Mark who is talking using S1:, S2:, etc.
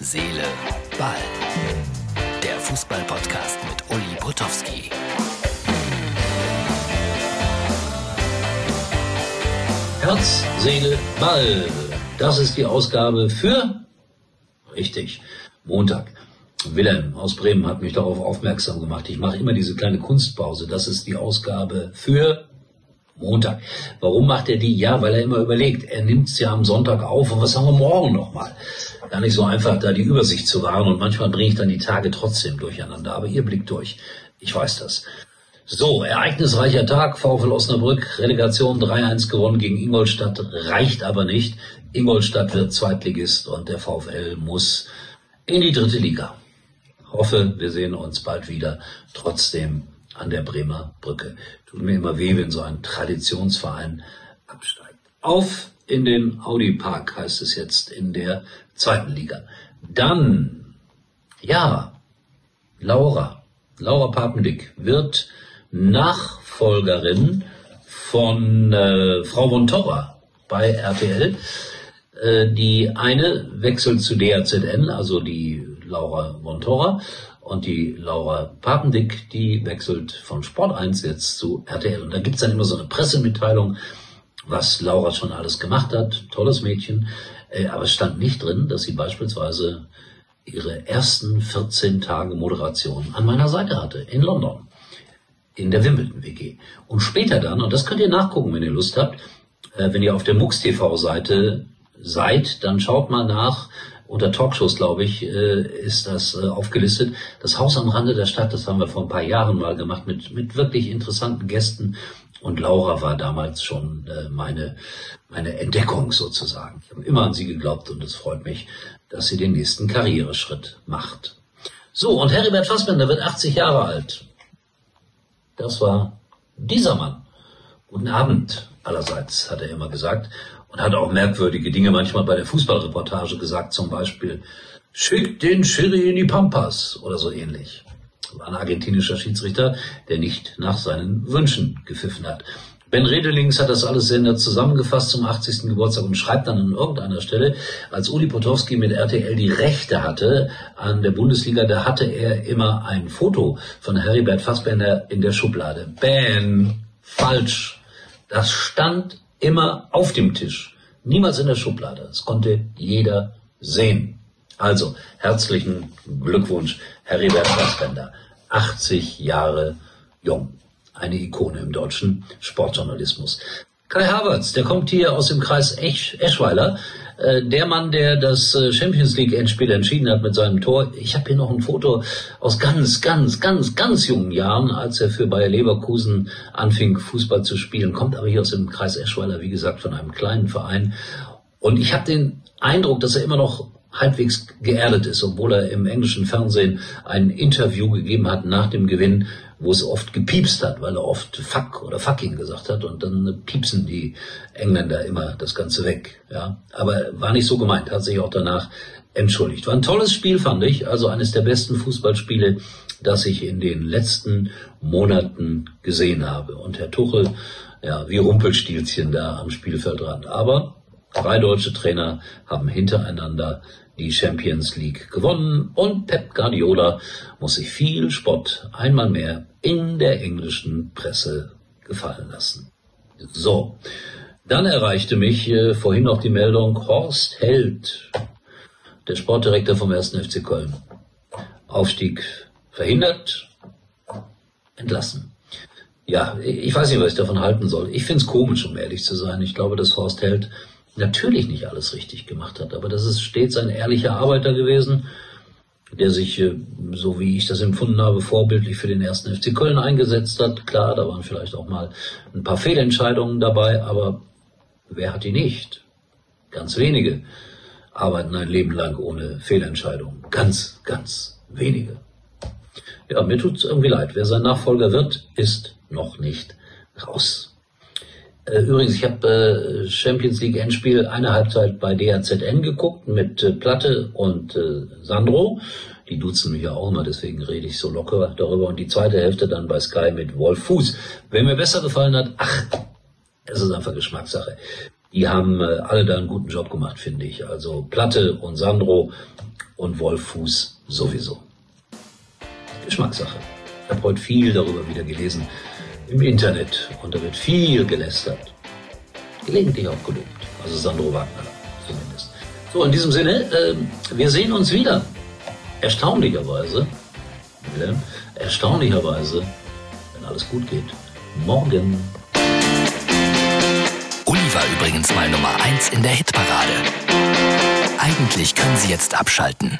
S1: Seele, Ball. Der Fußball-Podcast mit Uli Potowski.
S2: Herz, Seele, Ball. Das ist die Ausgabe für, richtig, Montag. Wilhelm aus Bremen hat mich darauf aufmerksam gemacht. Ich mache immer diese kleine Kunstpause. Das ist die Ausgabe für Montag. Warum macht er die? Ja, weil er immer überlegt, er nimmt es ja am Sonntag auf und was haben wir morgen nochmal? Gar nicht so einfach, da die Übersicht zu wahren und manchmal bringe ich dann die Tage trotzdem durcheinander. Aber ihr blickt durch. Ich weiß das. So, ereignisreicher Tag, VfL Osnabrück, Relegation 3-1 gewonnen gegen Ingolstadt, reicht aber nicht. Ingolstadt wird Zweitligist und der VfL muss in die dritte Liga. Hoffe, wir sehen uns bald wieder. Trotzdem an der Bremer Brücke. Tut mir immer weh, wenn so ein Traditionsverein absteigt. Auf in den Audi Park heißt es jetzt in der zweiten Liga. Dann, ja, Laura, Laura Papendick wird Nachfolgerin von äh, Frau von Torra bei RTL. Äh, die eine wechselt zu DRZN, also die Laura von Torra, und die Laura Papendick, die wechselt von Sport 1 jetzt zu RTL. Und da gibt's dann immer so eine Pressemitteilung, was Laura schon alles gemacht hat. Tolles Mädchen. Äh, aber es stand nicht drin, dass sie beispielsweise ihre ersten 14 Tage Moderation an meiner Seite hatte, in London, in der Wimbledon WG. Und später dann, und das könnt ihr nachgucken, wenn ihr Lust habt, äh, wenn ihr auf der MUX TV-Seite seid, dann schaut mal nach, unter Talkshows, glaube ich, äh, ist das aufgelistet. Das Haus am Rande der Stadt, das haben wir vor ein paar Jahren mal gemacht mit, mit wirklich interessanten Gästen. Und Laura war damals schon äh, meine, meine Entdeckung sozusagen. Ich habe immer an sie geglaubt und es freut mich, dass sie den nächsten Karriereschritt macht. So, und Heribert Fassbender wird 80 Jahre alt. Das war dieser Mann. Guten Abend allerseits, hat er immer gesagt und hat auch merkwürdige Dinge manchmal bei der Fußballreportage gesagt, zum Beispiel, schickt den Schiri in die Pampas oder so ähnlich. War ein argentinischer Schiedsrichter, der nicht nach seinen Wünschen gepfiffen hat. Ben Redelings hat das alles sehr nett zusammengefasst zum 80. Geburtstag und schreibt dann an irgendeiner Stelle, als Uli Potowski mit RTL die Rechte hatte an der Bundesliga, da hatte er immer ein Foto von Heribert Fassbender in der Schublade. Ben, falsch. Das stand immer auf dem Tisch, niemals in der Schublade. Das konnte jeder sehen. Also, herzlichen Glückwunsch, Heribert Fassbender. 80 Jahre jung. Eine Ikone im deutschen Sportjournalismus. Kai Havertz, der kommt hier aus dem Kreis Esch Eschweiler. Äh, der Mann, der das äh, Champions League Endspiel entschieden hat mit seinem Tor. Ich habe hier noch ein Foto aus ganz, ganz, ganz, ganz jungen Jahren, als er für Bayer Leverkusen anfing, Fußball zu spielen. Kommt aber hier aus dem Kreis Eschweiler, wie gesagt, von einem kleinen Verein. Und ich habe den Eindruck, dass er immer noch halbwegs geerdet ist, obwohl er im englischen Fernsehen ein Interview gegeben hat nach dem Gewinn wo es oft gepiepst hat, weil er oft fuck oder fucking gesagt hat und dann piepsen die Engländer immer das Ganze weg. Ja, aber war nicht so gemeint, hat sich auch danach entschuldigt. War ein tolles Spiel, fand ich, also eines der besten Fußballspiele, das ich in den letzten Monaten gesehen habe. Und Herr Tuchel, ja, wie Rumpelstilzchen da am Spielfeldrand. Aber drei deutsche Trainer haben hintereinander die Champions League gewonnen und Pep Guardiola muss sich viel Spott einmal mehr in der englischen Presse gefallen lassen. So, dann erreichte mich äh, vorhin noch die Meldung Horst Held, der Sportdirektor vom 1. FC Köln. Aufstieg verhindert, entlassen. Ja, ich weiß nicht, was ich davon halten soll. Ich finde es komisch, um ehrlich zu sein. Ich glaube, dass Horst Held natürlich nicht alles richtig gemacht hat, aber das ist stets ein ehrlicher Arbeiter gewesen, der sich, äh, so wie ich das empfunden habe, vorbildlich für den ersten FC Köln eingesetzt hat. Klar, da waren vielleicht auch mal ein paar Fehlentscheidungen dabei, aber wer hat die nicht? Ganz wenige arbeiten ein Leben lang ohne Fehlentscheidungen. Ganz, ganz wenige. Ja, mir tut's irgendwie leid. Wer sein Nachfolger wird, ist noch nicht raus. Äh, übrigens, ich habe äh, Champions League Endspiel eine Halbzeit bei DHZN geguckt mit äh, Platte und Sandro. Die duzen mich ja auch immer, deswegen rede ich so locker darüber. Und die zweite Hälfte dann bei Sky mit Wolf Fuß. Wer mir besser gefallen hat, ach, es ist einfach Geschmackssache. Die haben alle da einen guten Job gemacht, finde ich. Also Platte und Sandro und Wolfuß sowieso. Geschmackssache. Ich habe heute viel darüber wieder gelesen im Internet und da wird viel gelästert. Gelegentlich auch gelobt. Also Sandro Wagner zumindest. So, in diesem Sinne, äh, wir sehen uns wieder. Erstaunlicherweise, Wilhelm, erstaunlicherweise, wenn alles gut geht, morgen.
S1: Uli war übrigens mal Nummer 1 in der Hitparade. Eigentlich können Sie jetzt abschalten.